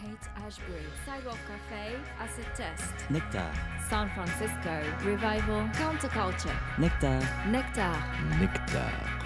Haight Ashbury, Sidewalk Cafe, Acid Test, Nectar, San Francisco, Revival, Counterculture, Nectar, Nectar. Nectar.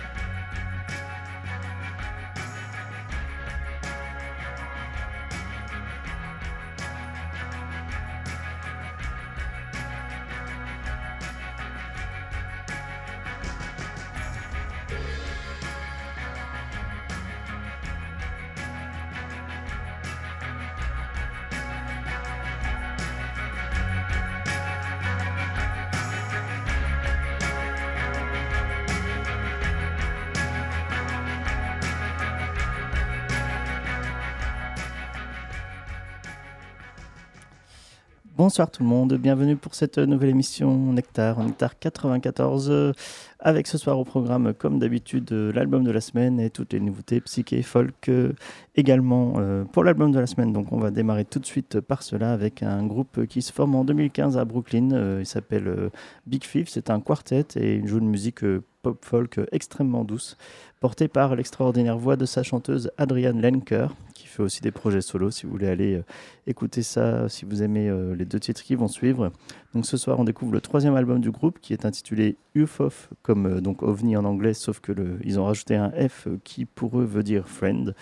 Bonsoir tout le monde, bienvenue pour cette nouvelle émission Nectar, Nectar 94, euh, avec ce soir au programme, comme d'habitude, euh, l'album de la semaine et toutes les nouveautés psyché, folk euh, également pour l'album de la semaine. Donc on va démarrer tout de suite par cela avec un groupe qui se forme en 2015 à Brooklyn, il s'appelle Big Fifth, c'est un quartet et il joue une musique pop folk extrêmement douce, portée par l'extraordinaire voix de sa chanteuse Adrienne Lenker, fait aussi des projets solo. Si vous voulez aller euh, écouter ça, si vous aimez euh, les deux titres qui vont suivre. Donc ce soir, on découvre le troisième album du groupe qui est intitulé UFOF, comme euh, donc OVNI en anglais, sauf que le, ils ont rajouté un F qui pour eux veut dire friend.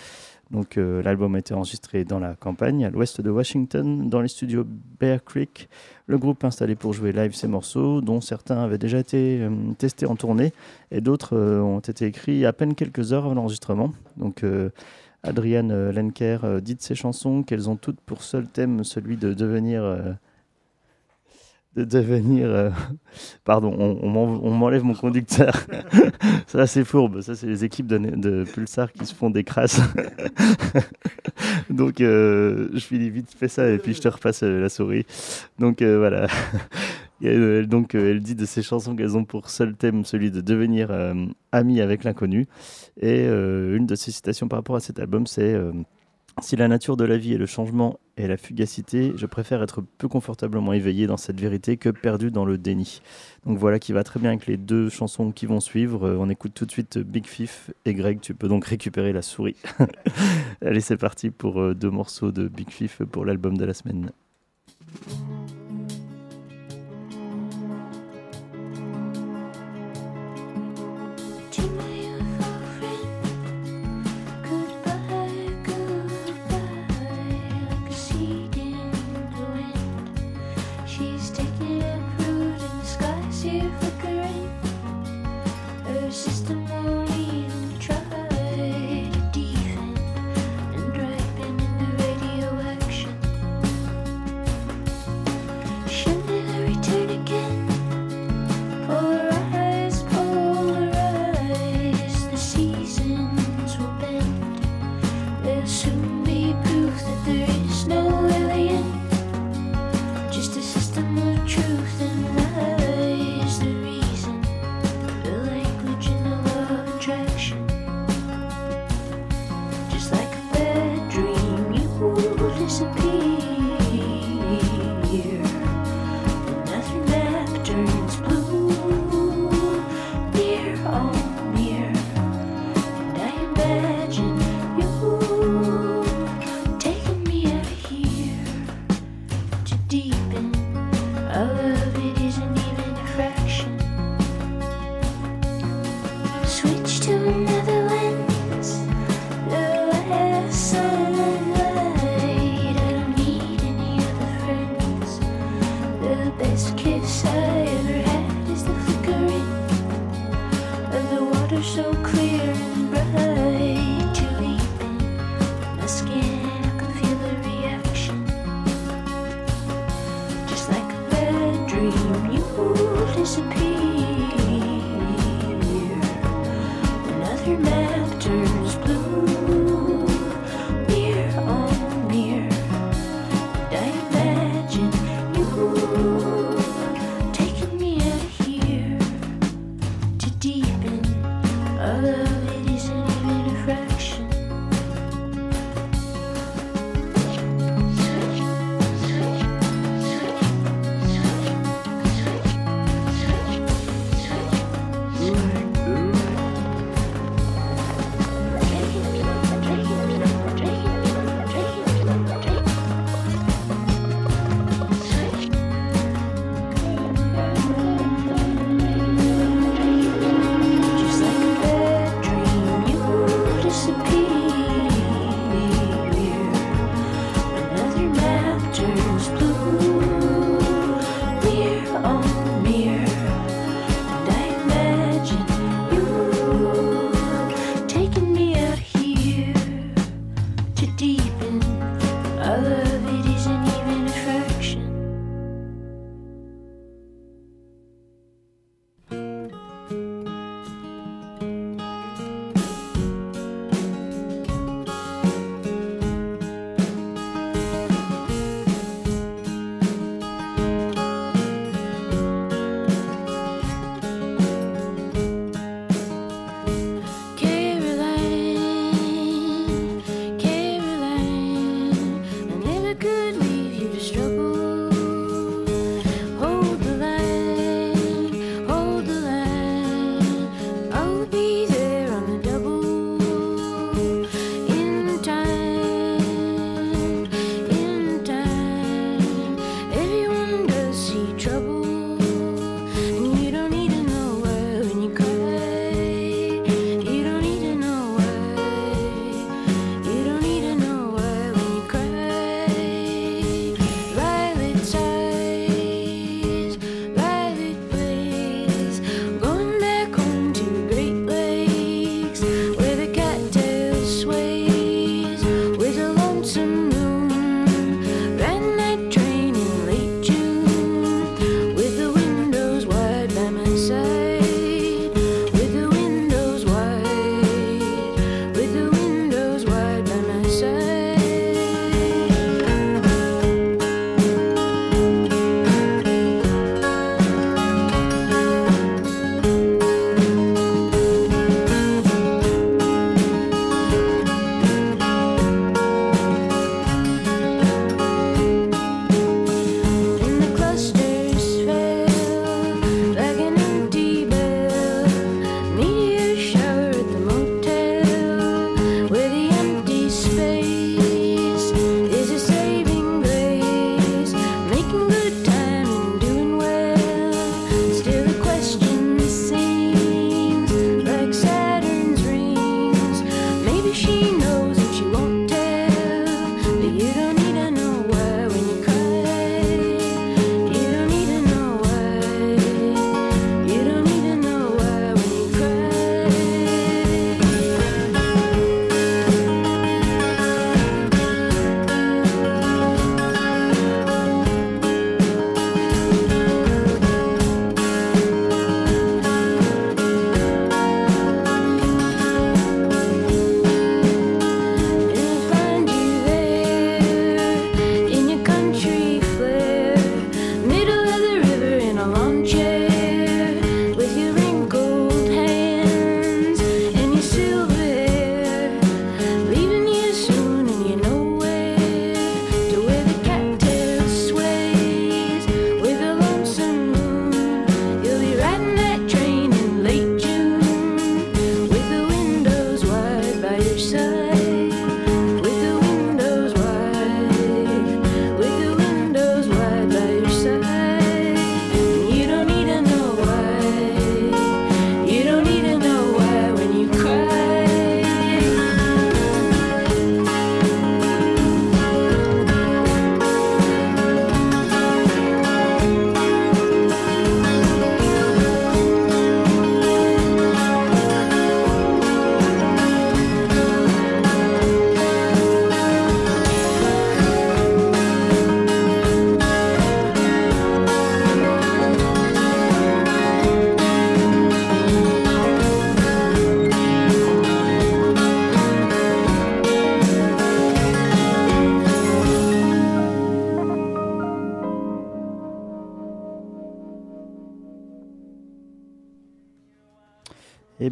Donc l'album a été enregistré dans la campagne, à l'ouest de Washington, dans les studios Bear Creek. Le groupe installé pour jouer live ces morceaux, dont certains avaient déjà été testés en tournée et d'autres ont été écrits à peine quelques heures avant l'enregistrement. Donc Adrienne euh, Lenker euh, dit de ses chansons qu'elles ont toutes pour seul thème celui de devenir euh, de devenir. Pardon, on, m'enlève mon conducteur. ça, c'est fourbe. Ça, c'est les équipes de, Pulsar qui se font des crasses. Donc, je finis vite fait ça et puis je te repasse la souris. Donc, voilà. Euh, donc, euh, elle dit de ses chansons qu'elles ont pour seul thème celui de devenir euh, amie avec l'inconnu. Et une de ses citations par rapport à cet album, c'est Si la nature de la vie est le changement et la fugacité, je préfère être peu confortablement éveillé dans cette vérité que perdu dans le déni. Donc voilà qui va très bien avec les deux chansons qui vont suivre. On écoute tout de suite Big Fif et Greg, tu peux donc récupérer la souris. Allez, c'est parti pour deux morceaux de Big Fif pour l'album de la semaine.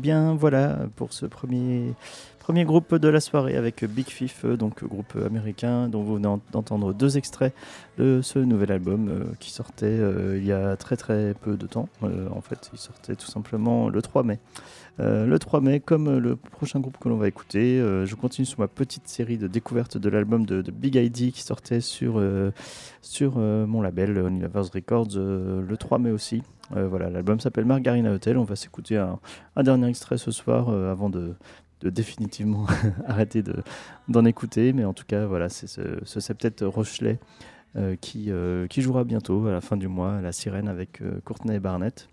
Bien voilà pour ce premier, premier groupe de la soirée avec Big Fifth, euh, donc groupe américain dont vous venez en- d'entendre deux extraits de ce nouvel album euh, qui sortait euh, il y a très très peu de temps. En fait, il sortait tout simplement le 3 mai. Euh, le 3 mai, comme le prochain groupe que l'on va écouter, euh, je continue sur ma petite série de découvertes de l'album de, Big ID qui sortait sur, euh, sur euh, mon label Universe Records euh, le 3 mai aussi. Euh, voilà, l'album s'appelle Margarina Hotel. On va s'écouter un, dernier extrait ce soir euh, avant de, définitivement arrêter de- d'en écouter. Mais en tout cas, voilà, c'est ce, ce septet Rochelet euh, qui, euh, qui jouera bientôt à la fin du mois à la Sirène avec euh, Courtney Barnett.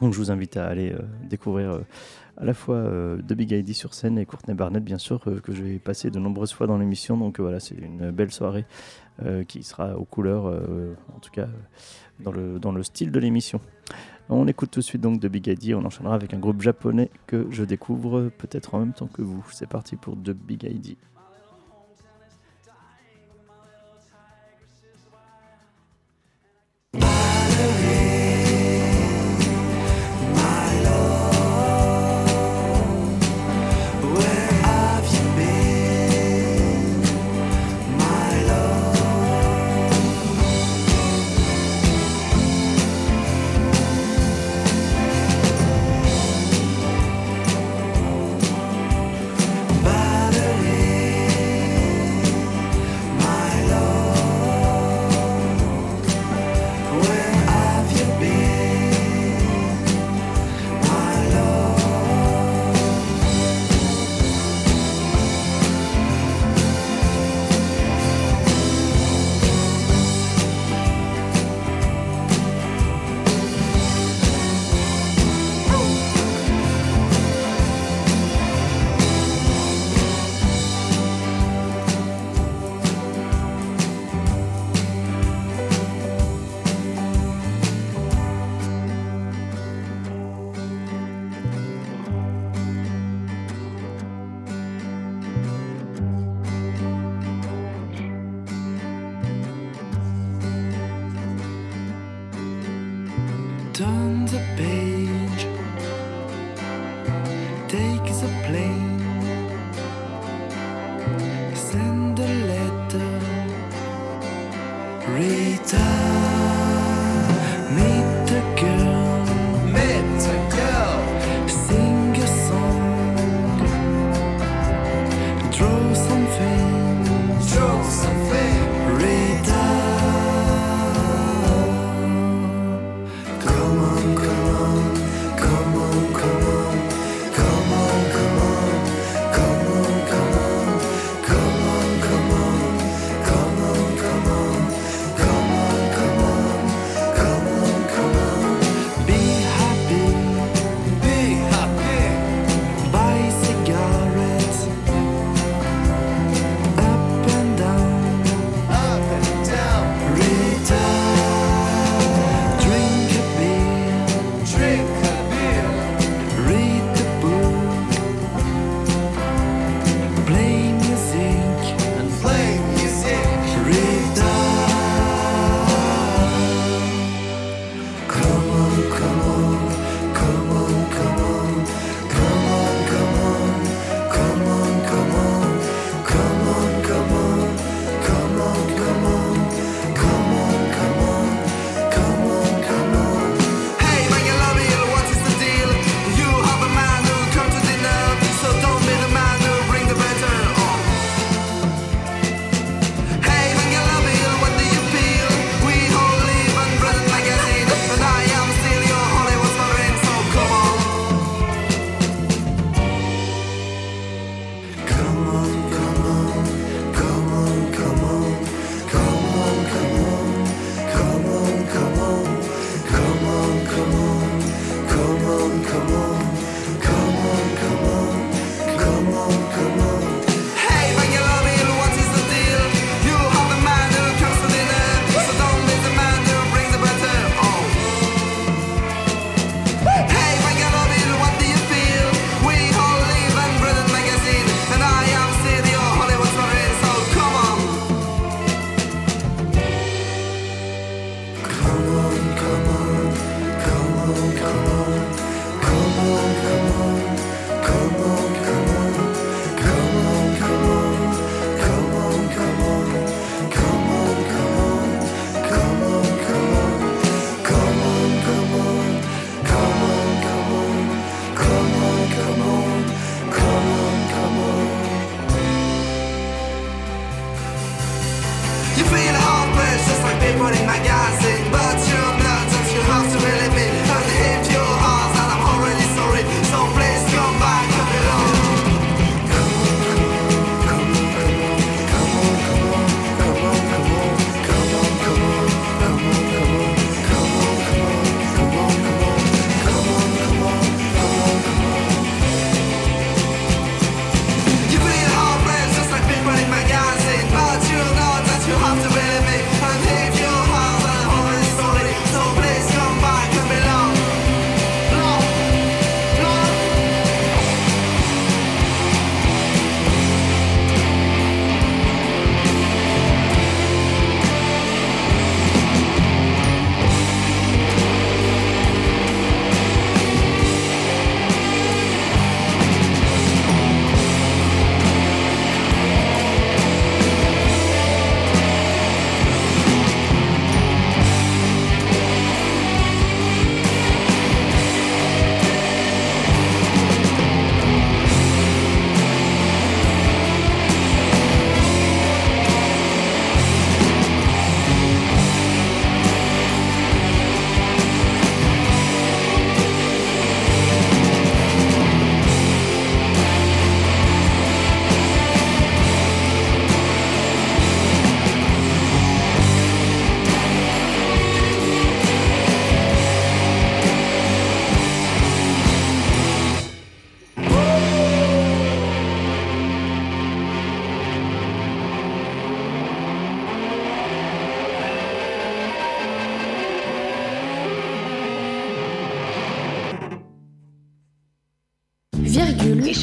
Donc je vous invite à aller euh, découvrir euh, à la fois euh, The Big ID sur scène et Courtney Barnett, bien sûr, euh, que je vais passer de nombreuses fois dans l'émission. Donc voilà, c'est une belle soirée qui sera aux couleurs, en tout cas dans le, dans le style de l'émission. On écoute tout de suite donc The Big ID, on enchaînera avec un groupe japonais que je découvre peut-être en même temps que vous. C'est parti pour The Big ID.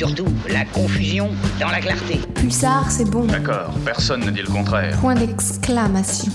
surtout la confusion dans la clarté. Pulsar, c'est bon. D'accord, personne ne dit le contraire. Point d'exclamation.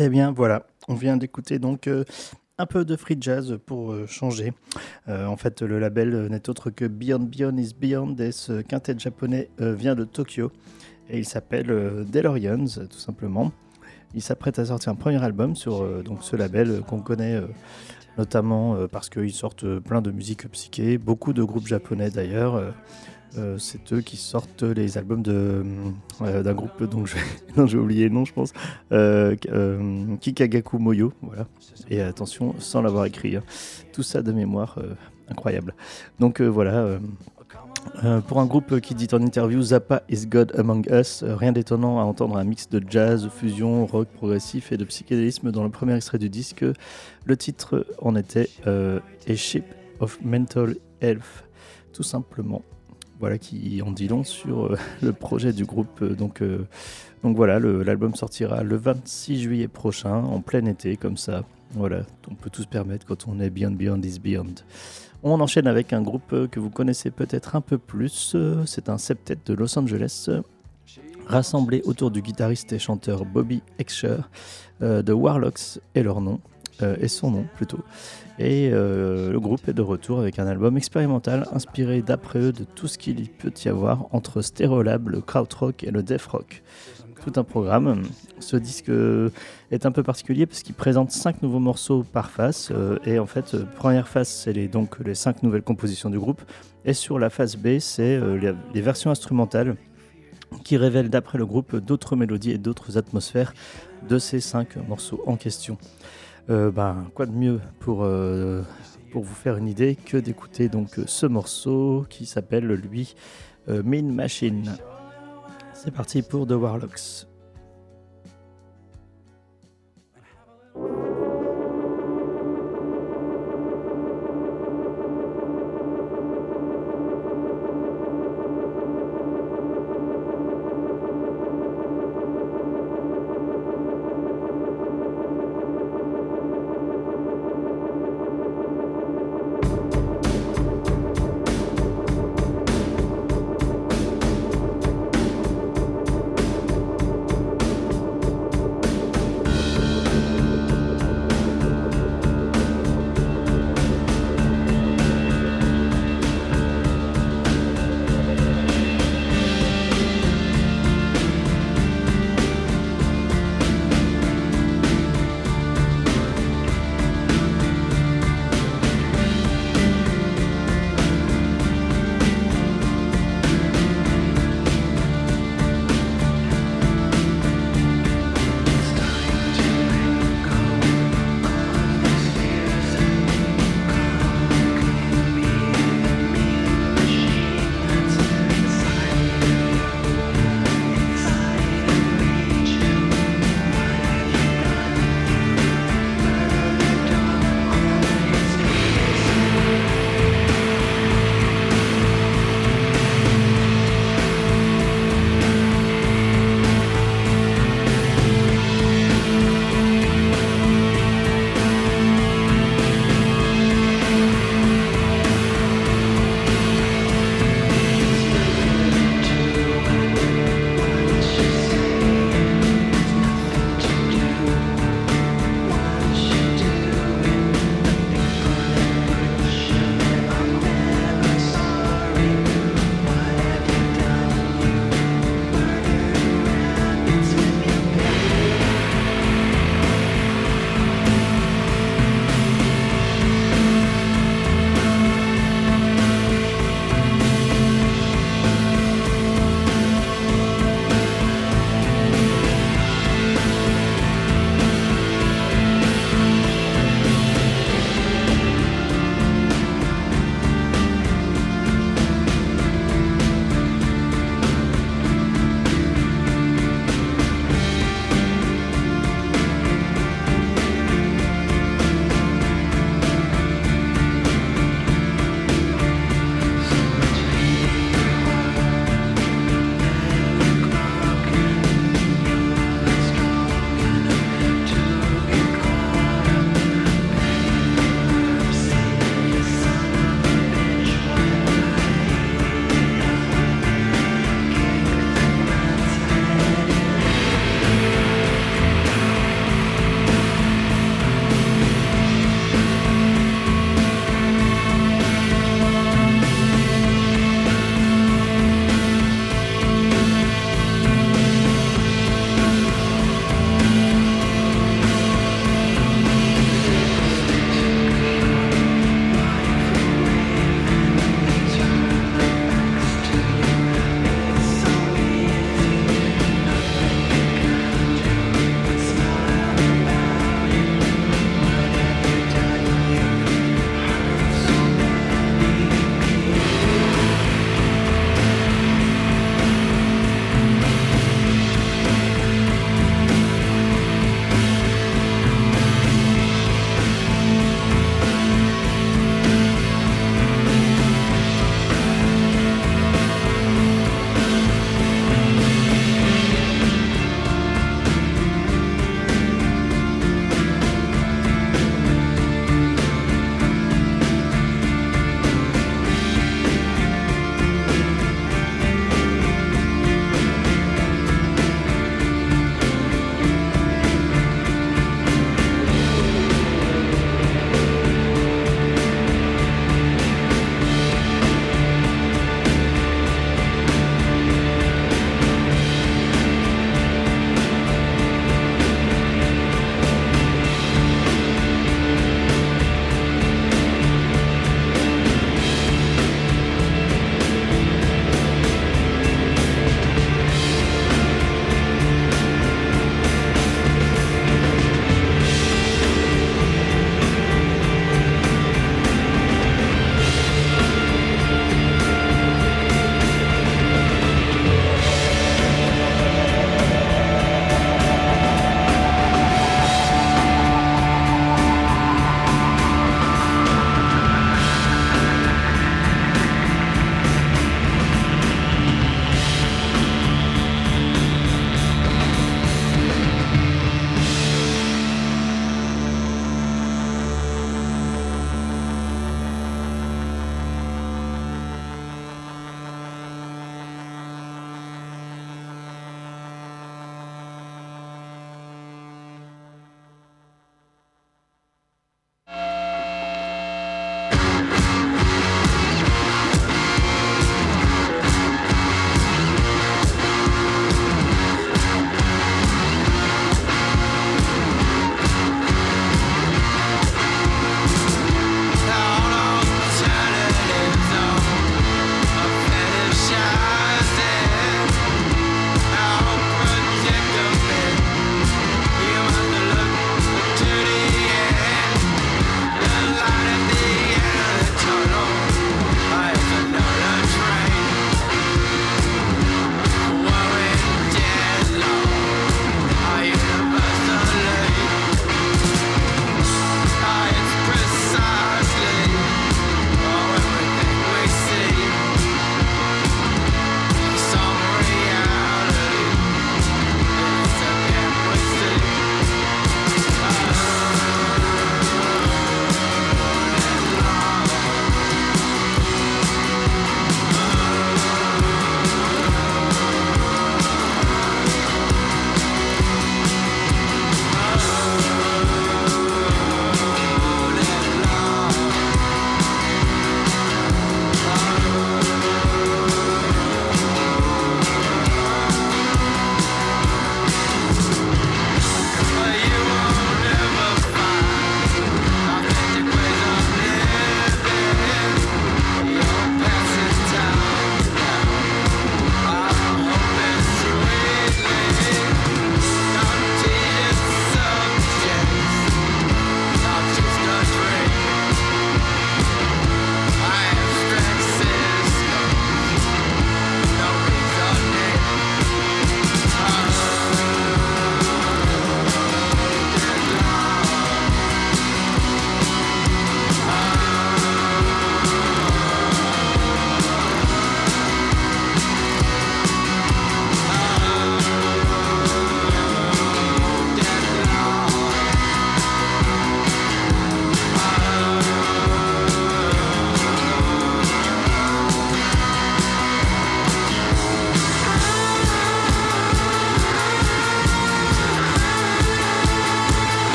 Eh bien voilà, on vient d'écouter donc euh, un peu de free jazz pour euh, changer. Euh, en fait, le label n'est autre que Beyond Beyond is Beyond ce quintet japonais vient de Tokyo et il s'appelle DeLoreans tout simplement. Il s'apprête à sortir un premier album sur donc ce label qu'on connaît notamment parce qu'ils sortent plein de musique psyché, beaucoup de groupes japonais d'ailleurs. Euh, c'est eux qui sortent les albums de, euh, d'un groupe dont j'ai oublié le nom, je pense. Euh, Kikagaku Moyo, voilà. Et attention, sans l'avoir écrit. hein. Tout ça de mémoire, incroyable. Donc voilà. pour un groupe qui dit en interview Zappa is God Among Us, rien d'étonnant à entendre un mix de jazz, fusion, rock progressif et de psychédélisme dans le premier extrait du disque. Le titre en était euh, A Ship of Mental Health, tout simplement. Voilà qui en dit long sur euh, le projet du groupe. Euh, Donc, euh, donc voilà, l'album sortira le 26 juillet prochain, en plein été, comme ça. Voilà, on peut tout se permettre quand on est Beyond Beyond is Beyond. On enchaîne avec un groupe que vous connaissez peut-être un peu plus. C'est un septet de Los Angeles, rassemblé autour du guitariste et chanteur Bobby Excher. Euh, The Warlocks est leur nom, et son nom plutôt. Et euh, le groupe est de retour avec un album expérimental inspiré d'après eux de tout ce qu'il peut y avoir entre Stereolab, le krautrock et le death rock. Tout un programme. Ce disque est un peu particulier parce qu'il présente cinq nouveaux morceaux par face. euh, et en fait, euh, première face, c'est donc les cinq nouvelles compositions du groupe. Et sur la face B, c'est les, les versions instrumentales qui révèlent d'après le groupe d'autres mélodies et d'autres atmosphères de ces cinq morceaux en question. Euh, ben, quoi de mieux pour, euh, pour vous faire une idée que d'écouter donc ce morceau qui s'appelle lui euh, Mean Machine. C'est parti pour The Warlocks.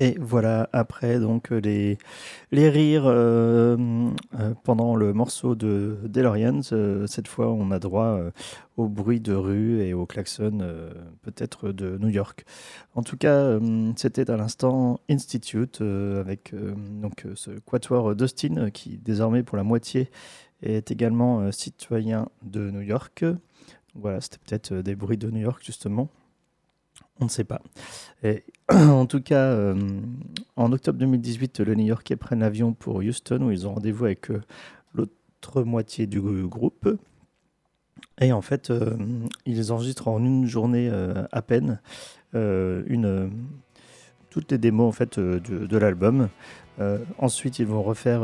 Et voilà, après donc les, les rires euh, euh, pendant le morceau de DeLorean, euh, cette fois on a droit euh, au bruit de rue et au klaxon euh, peut-être de New York. En tout cas, euh, c'était à l'instant Institute euh, avec euh, donc euh, ce quatuor d'Austin euh, qui désormais pour la moitié est également euh, citoyen de New York. Voilà, c'était peut-être euh, des bruits de New York justement. On ne sait pas. En tout cas, euh, en octobre 2018, les New-Yorkais prennent l'avion pour Houston où ils ont rendez-vous avec euh, l'autre moitié du groupe. Et en fait, euh, ils enregistrent en une journée à peine toutes les démos en fait, de, l'album. Ensuite, ils vont refaire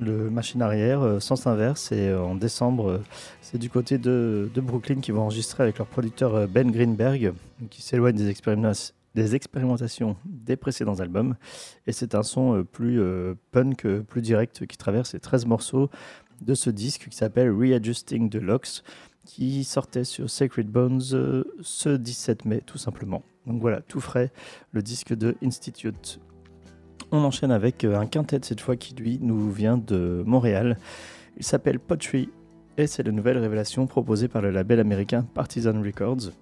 le machine arrière, euh, sens inverse, et euh, en décembre, euh, c'est du côté de, de Brooklyn qu'ils vont enregistrer avec leur producteur Ben Greenberg, qui s'éloigne des, expérimenta- des expérimentations des précédents albums. Et c'est un son plus punk, plus direct, qui traverse les 13 morceaux de ce disque qui s'appelle Readjusting the Locks, qui sortait sur Sacred Bones ce 17 mai, tout simplement. Donc voilà, tout frais, le disque de Institute. On enchaîne avec euh, un quintet cette fois qui lui nous vient de Montréal. Il s'appelle Pottery et c'est la nouvelle révélation proposée par le label américain Partisan Records.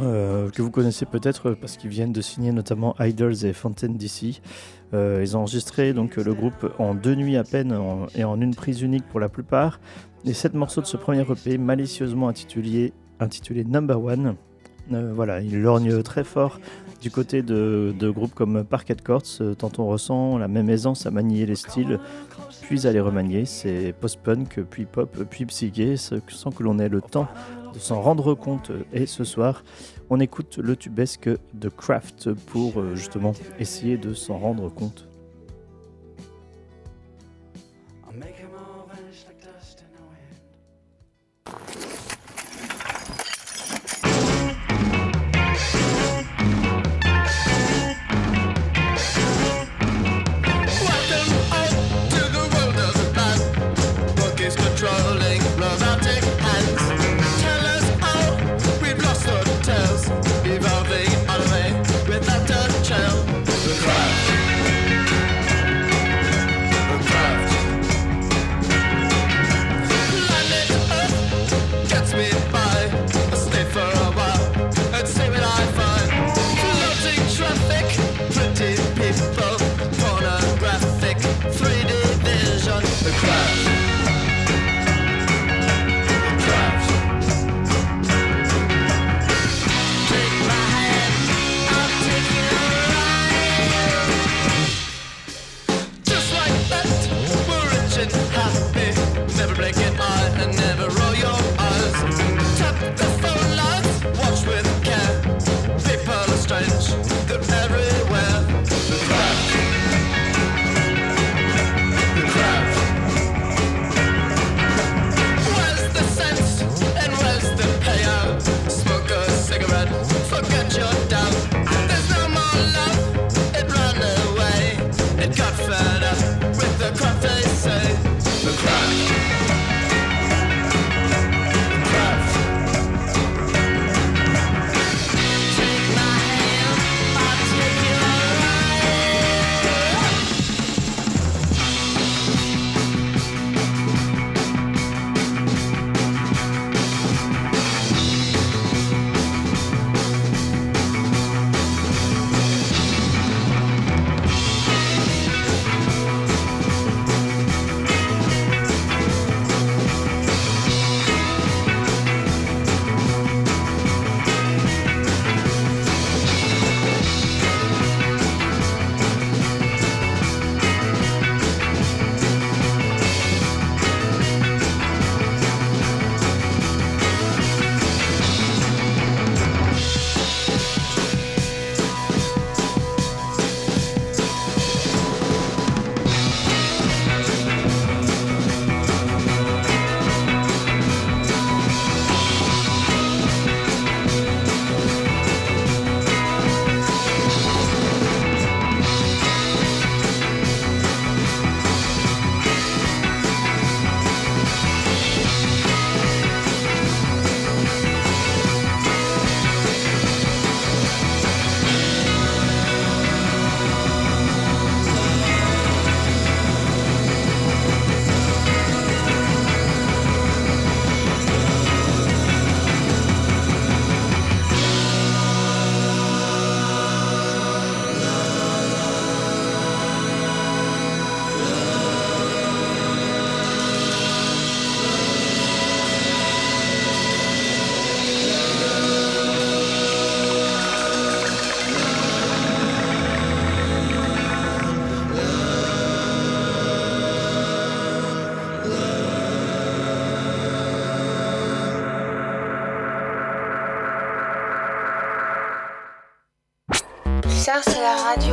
euh, que vous connaissez peut-être parce qu'ils viennent de signer notamment Idols et Fontaine DC. Euh, ils ont enregistré donc le groupe en deux nuits à peine et en une prise unique pour la plupart. Les sept morceaux de ce premier EP, malicieusement intitulé, intitulé Number One, voilà, ils lorgnent très fort du côté de, de groupes comme Parquet Courts, euh, tant on ressent la même aisance à manier les styles, puis à les remanier. C'est post-punk, puis pop, puis psyché, sans que l'on ait le temps de s'en rendre compte. Et ce soir, on écoute le tubesque de Kraft pour euh, justement essayer de s'en rendre compte.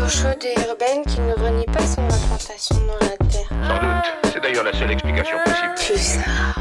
Radio chaude et urbaine qui ne renie pas son implantation dans la Terre. Sans doute. C'est d'ailleurs la seule explication possible. Pulsar, les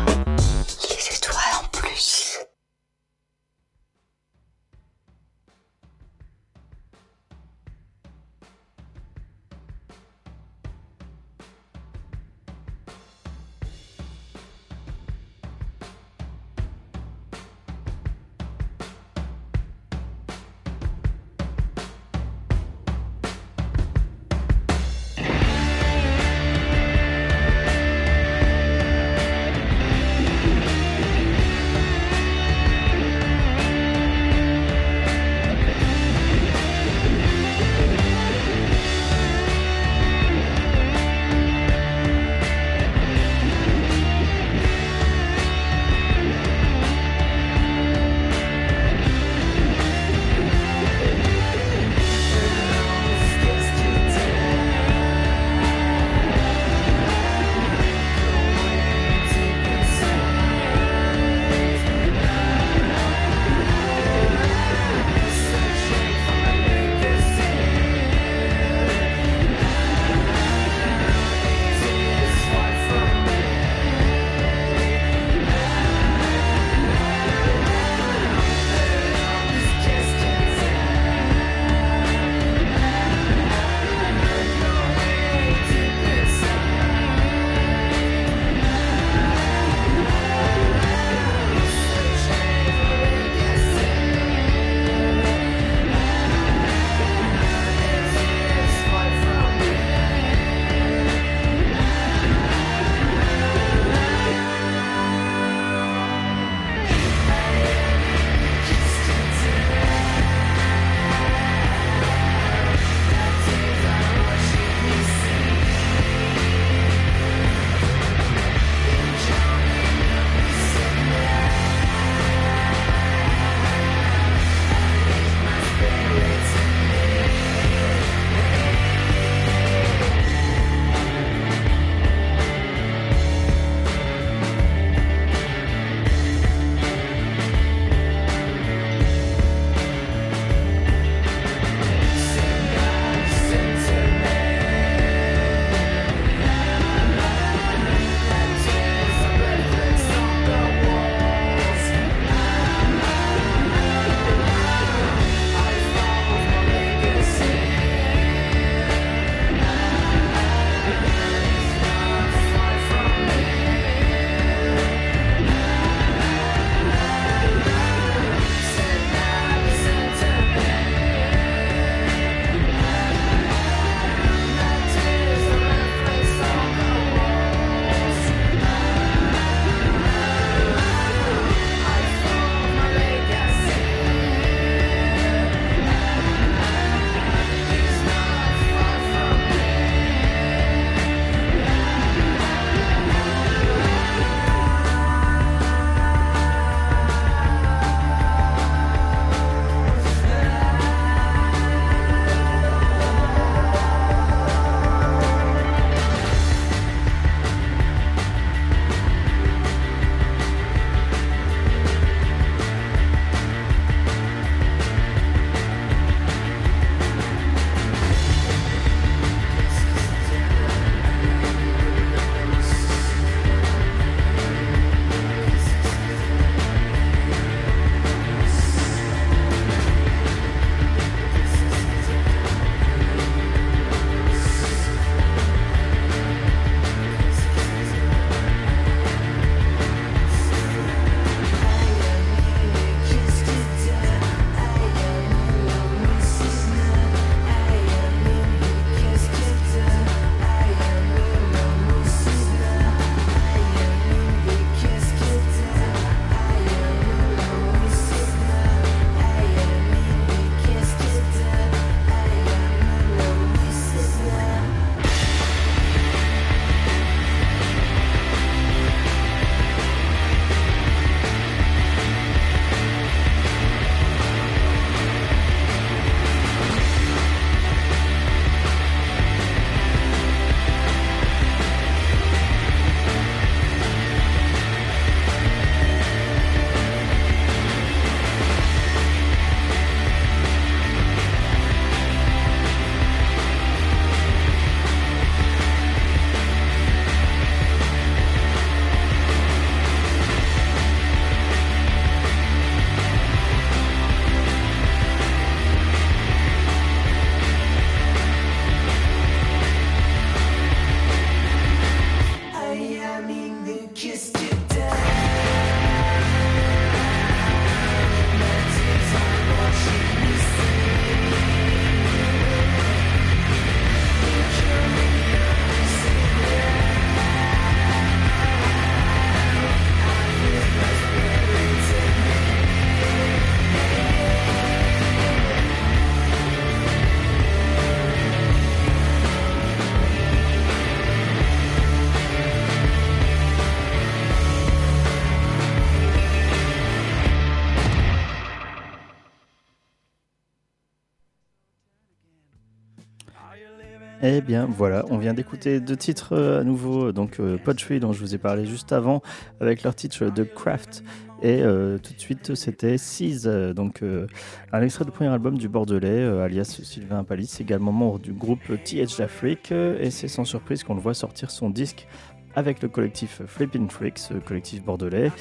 Eh bien voilà, on vient d'écouter deux titres euh, à nouveau, donc euh, Pottery dont je vous ai parlé juste avant, avec leur titre The Craft, et euh, tout de suite c'était Seize, euh, donc euh, un extrait du premier album du Bordelais, euh, alias Sylvain Palis, également membre du groupe TH d'Afrique, euh, et c'est sans surprise qu'on le voit sortir son disque avec le collectif Flippin' Freaks, euh, collectif bordelais.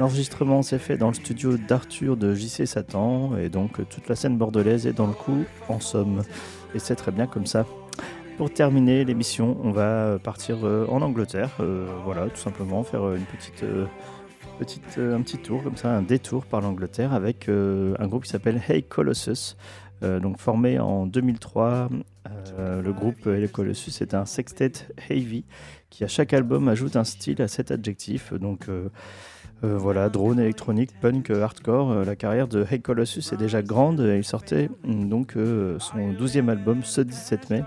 L'enregistrement s'est fait dans le studio d'Arthur de JC Satan, et donc euh, toute la scène bordelaise est dans le coup, en somme. Et c'est très bien comme ça. Pour terminer l'émission, on va partir euh, en Angleterre, euh, voilà, tout simplement faire euh, une petite, euh, petite, euh, un petit tour comme ça, un détour par l'Angleterre avec euh, un groupe qui s'appelle Hey Colossus, euh, donc formé en 2003. Euh, le groupe Hey Colossus est un sextet heavy qui à chaque album ajoute un style à cet adjectif, donc euh, euh, voilà, drone électronique, punk, euh, hardcore. Euh, la carrière de Hey Colossus est déjà grande et il sortait donc euh, son 12e album ce 17 mai.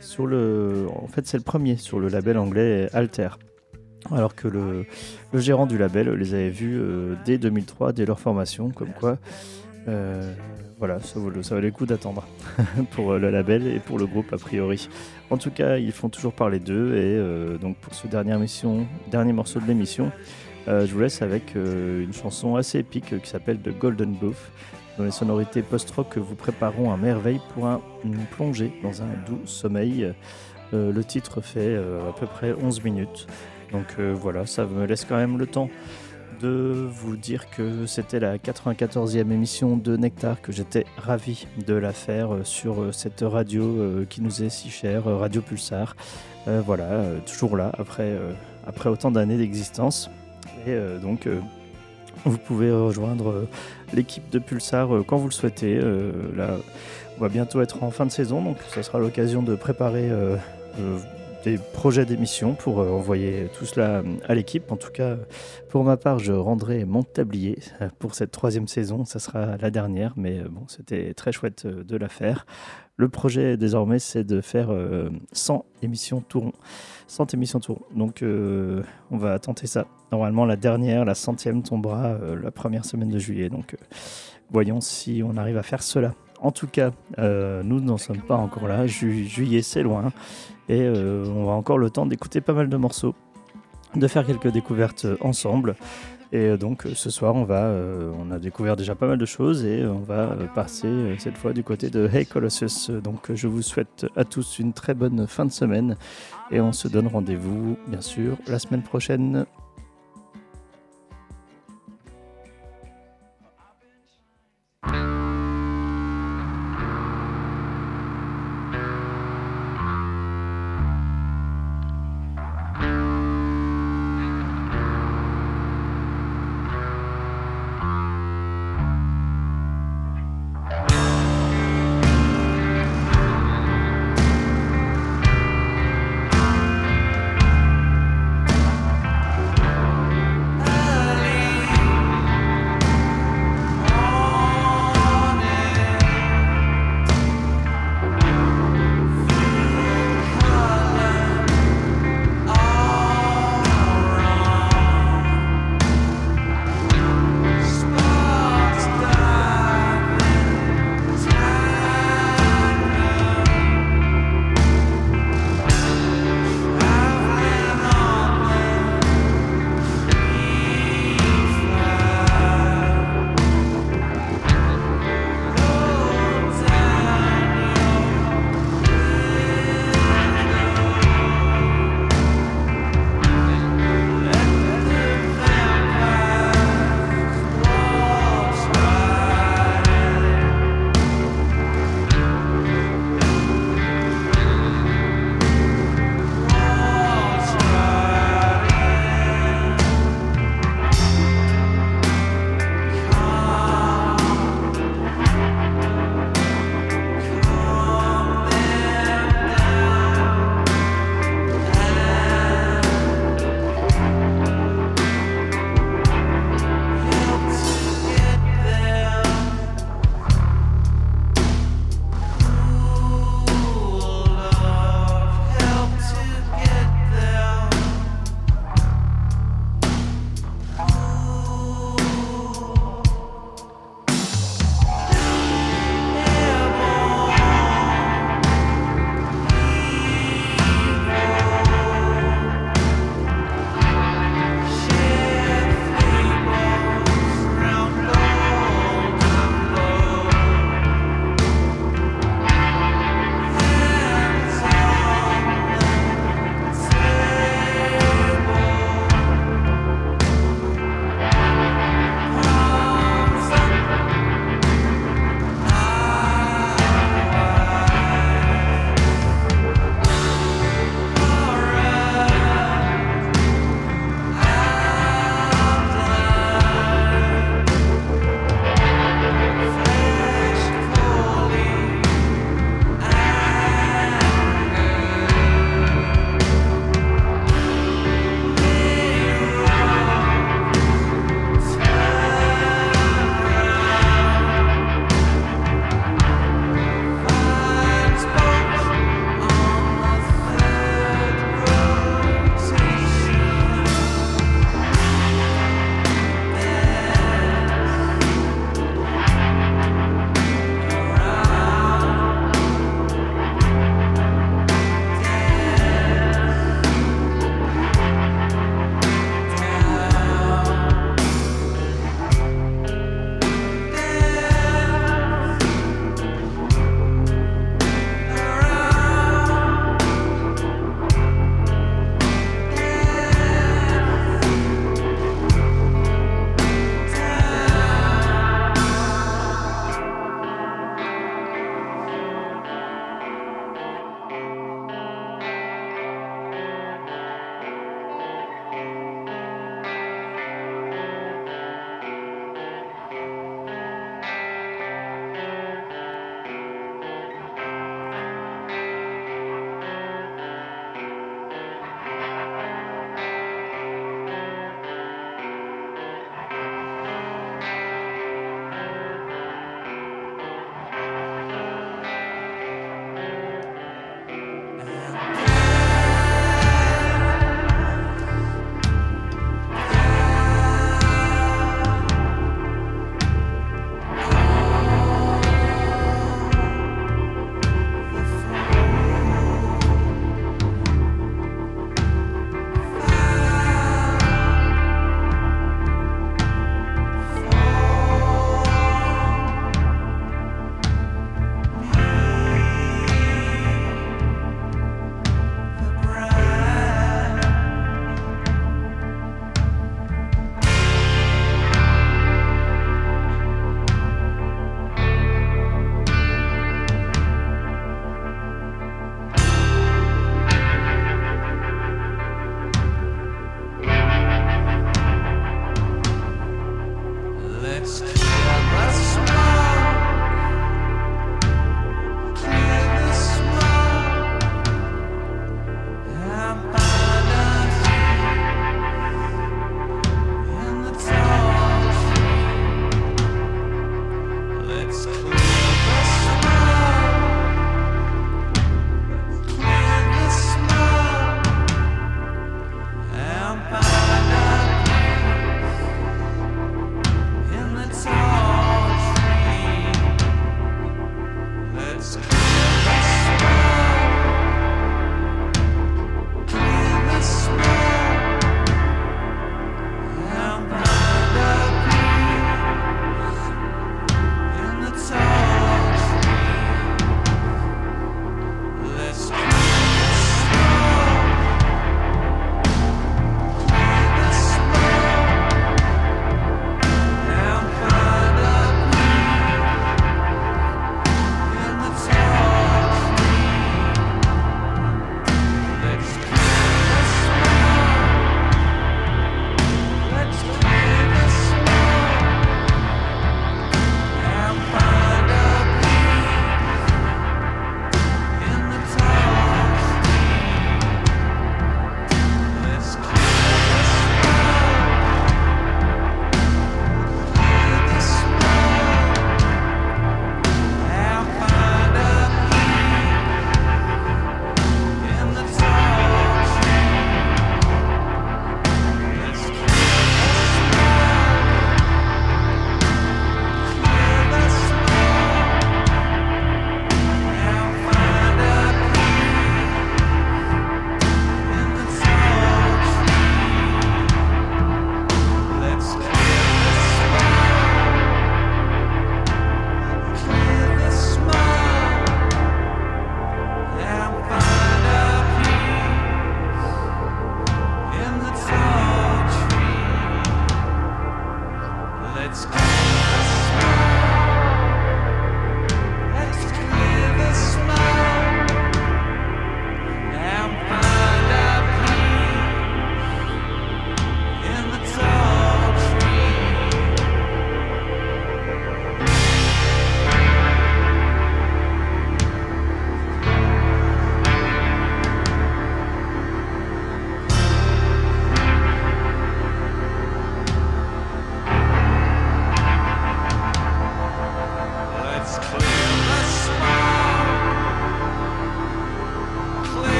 Sur en fait, c'est le premier sur le label anglais Alter. Alors que le, gérant du label les avait vus euh, dès 2003, dès leur formation, comme quoi, euh, voilà, ça, le- ça valait le coup d'attendre pour euh, le label et pour le groupe a priori. En tout cas, ils font toujours parler d'eux et donc pour ce dernier, émission, dernier morceau de l'émission, je vous laisse avec une chanson assez épique qui s'appelle The Golden Booth, dont les sonorités post-rock vous prépareront à merveille pour un- une plongée dans un doux sommeil. Euh, le titre fait euh, à peu près 11 minutes. Donc euh, voilà, ça me laisse quand même le temps de vous dire que c'était la 94e émission de Nectar, que j'étais ravi de la faire sur cette radio qui nous est si chère, Radio Pulsar. Voilà, toujours là après, après autant d'années d'existence. Et donc, vous pouvez rejoindre euh, l'équipe de Pulsar euh, quand vous le souhaitez. Euh, on va bientôt être en fin de saison, donc ça sera l'occasion de préparer des projets d'émission pour envoyer tout cela à l'équipe. En tout cas, pour ma part, je rendrai mon tablier pour cette troisième saison. Ça sera la dernière, mais bon, c'était très chouette de la faire. Le projet désormais, c'est de faire euh, 100 émissions tout rond. 100 émissions tout rond. Donc, euh, on va tenter ça. Normalement, la dernière, la centième, tombera euh, la première semaine de juillet. Donc, euh, voyons si on arrive à faire cela. En tout cas, nous n'en sommes pas encore là. Ju- juillet, c'est loin. Et on a encore le temps d'écouter pas mal de morceaux, de faire quelques découvertes ensemble. Et euh, donc euh, ce soir, on, va, euh, on a découvert déjà pas mal de choses et on va passer cette fois du côté de Hey Colossus. Donc je vous souhaite à tous une très bonne fin de semaine et on se donne rendez-vous bien sûr la semaine prochaine.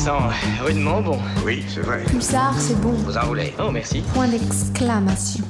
Sent rudement bon. Oui, c'est vrai. Pulsar, c'est bon. Vous en voulez Oh, merci. Point d'exclamation.